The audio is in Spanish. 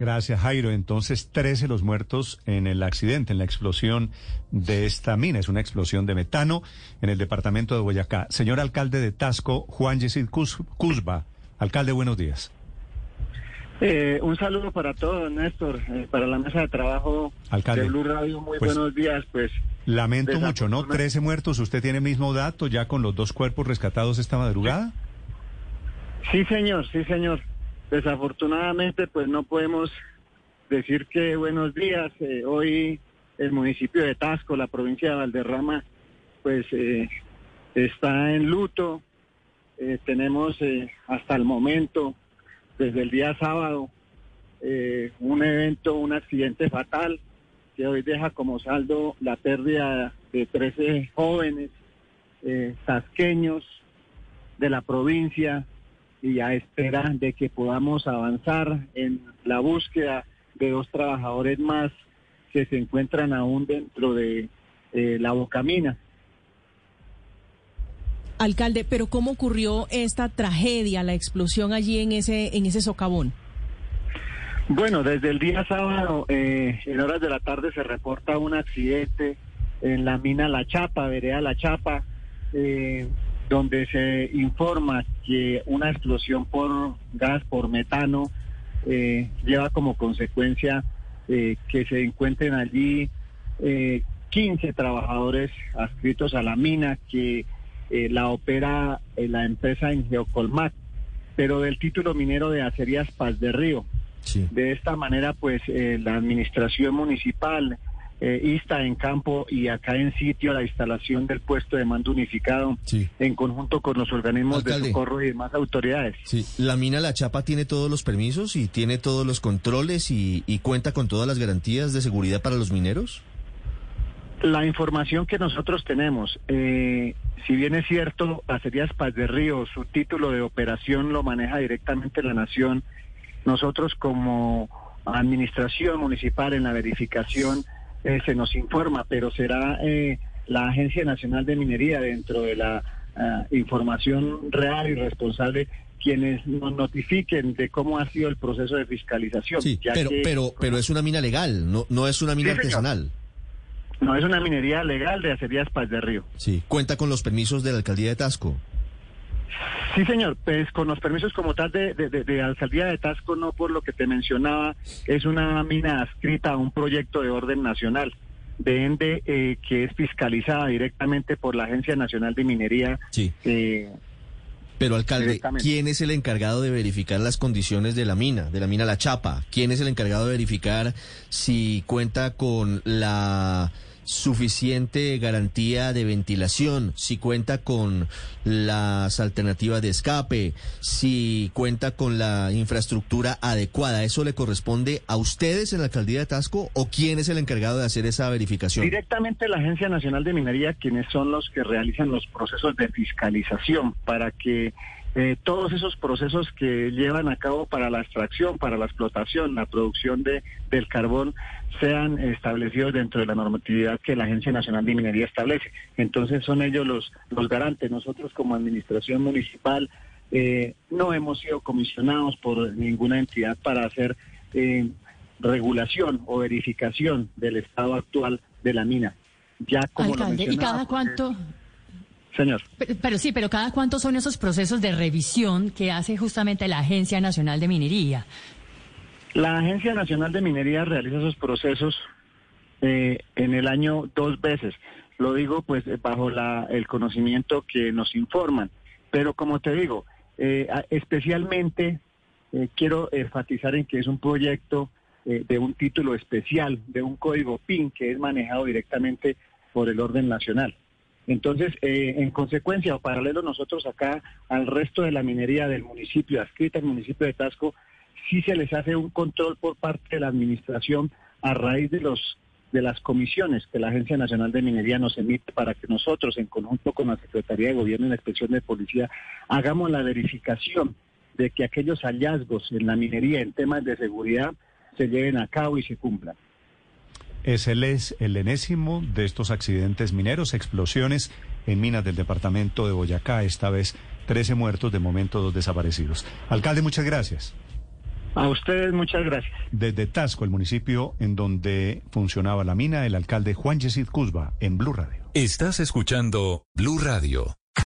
Gracias, Jairo. Entonces, 13 los muertos en el accidente, en la explosión de esta mina. Es una explosión de metano en el departamento de Boyacá. Señor alcalde de Tasco, Juan Yesid Cusba. Alcalde, buenos días. Eh, un saludo para todos, Néstor, eh, para la mesa de trabajo Alcalde, de Blue Radio. Muy pues, buenos días, pues. Lamento mucho, ¿no? 13 muertos. ¿Usted tiene mismo dato ya con los dos cuerpos rescatados esta madrugada? Sí, señor, sí, señor. Desafortunadamente, pues no podemos decir que buenos días. Eh, hoy el municipio de Tasco, la provincia de Valderrama, pues eh, está en luto. Eh, tenemos hasta el momento, desde el día sábado, un evento, un accidente fatal que hoy deja como saldo la pérdida de 13 jóvenes tasqueños de la provincia y a espera de que podamos avanzar en la búsqueda de dos trabajadores más que se encuentran aún dentro de eh, la bocamina. Alcalde, pero ¿cómo ocurrió esta tragedia, la explosión allí en ese, en ese socavón? Bueno, desde el día sábado, eh, en horas de la tarde, se reporta un accidente en la mina La Chapa, vereda La Chapa. Eh, donde se informa que una explosión por gas, por metano, eh, lleva como consecuencia eh, que se encuentren allí 15 eh, trabajadores adscritos a la mina que la opera la empresa en Geocolmac, pero del título minero de Acerías Paz de Río. De esta manera, pues la administración municipal, eh, ISTA en campo y acá en sitio la instalación del puesto de mando unificado en conjunto con los organismos de socorro y demás autoridades. Sí, la mina La Chapa tiene todos los permisos y tiene todos los controles y, cuenta con todas las garantías de seguridad para los mineros. La información que nosotros tenemos, eh, si bien es cierto, Acerías Paz de Río, su título de operación lo maneja directamente la Nación, nosotros como administración municipal en la verificación eh, se nos informa, pero será eh, la Agencia Nacional de Minería dentro de la ah, información real y responsable quienes nos notifiquen de cómo ha sido el proceso de fiscalización. Sí, pero, pero, pero es una mina legal, no, no es una mina artesanal. No, es una minería legal de Acerías Paz de Río. Sí, cuenta con los permisos de la alcaldía de Tasco. Sí, señor, pues con los permisos como tal de, de, alcaldía de Tasco, no por lo que te mencionaba, es una mina adscrita a un proyecto de orden nacional, de ENDE, eh, que es fiscalizada directamente por la Agencia Nacional de Minería. Sí. Eh, pero, alcalde, ¿quién es el encargado de verificar las condiciones de la mina, de la mina La Chapa? ¿Quién es el encargado de verificar si cuenta con la suficiente garantía de ventilación, si cuenta con las alternativas de escape, si cuenta con la infraestructura adecuada. ¿Eso le corresponde a ustedes en la alcaldía de Tasco o quién es el encargado de hacer esa verificación? Directamente la Agencia Nacional de Minería, quienes son los que realizan los procesos de fiscalización para que eh, todos esos procesos que llevan a cabo para la extracción, para la explotación, la producción de, del carbón sean establecidos dentro de la normatividad que la Agencia Nacional de Minería establece. Entonces son ellos los, los garantes. Nosotros como administración municipal eh, no hemos sido comisionados por ninguna entidad para hacer eh, regulación o verificación del estado actual de la mina. Ya como ¿y cada cuánto? Señor. Pero, sí, pero cada cuánto son esos procesos de revisión que hace justamente la Agencia Nacional de Minería. La Agencia Nacional de Minería realiza esos procesos eh, en el año dos veces. Lo digo pues bajo la, el conocimiento que nos informan. Pero como te digo, eh, especialmente eh, quiero enfatizar en que es un proyecto de un título especial, de un código PIN que es manejado directamente por el orden nacional. Entonces, eh, en consecuencia o paralelo nosotros acá al resto de la minería del municipio, adscrita al municipio de Tasco, sí se les hace un control por parte de la administración a raíz de los de las comisiones que la Agencia Nacional de Minería nos emite para que nosotros, en conjunto con la Secretaría de Gobierno y la Inspección de Policía, hagamos la verificación de que aquellos hallazgos en la minería en temas de seguridad se lleven a cabo y se cumplan. Es el, es el enésimo de estos accidentes mineros, explosiones en minas del departamento de Boyacá, esta vez 13 muertos, de momento dos desaparecidos. Alcalde, muchas gracias. A ustedes muchas gracias. Desde Tasco, el municipio en donde funcionaba la mina, el alcalde Juan Yesid Cusba, en Blue Radio. Estás escuchando Blue Radio.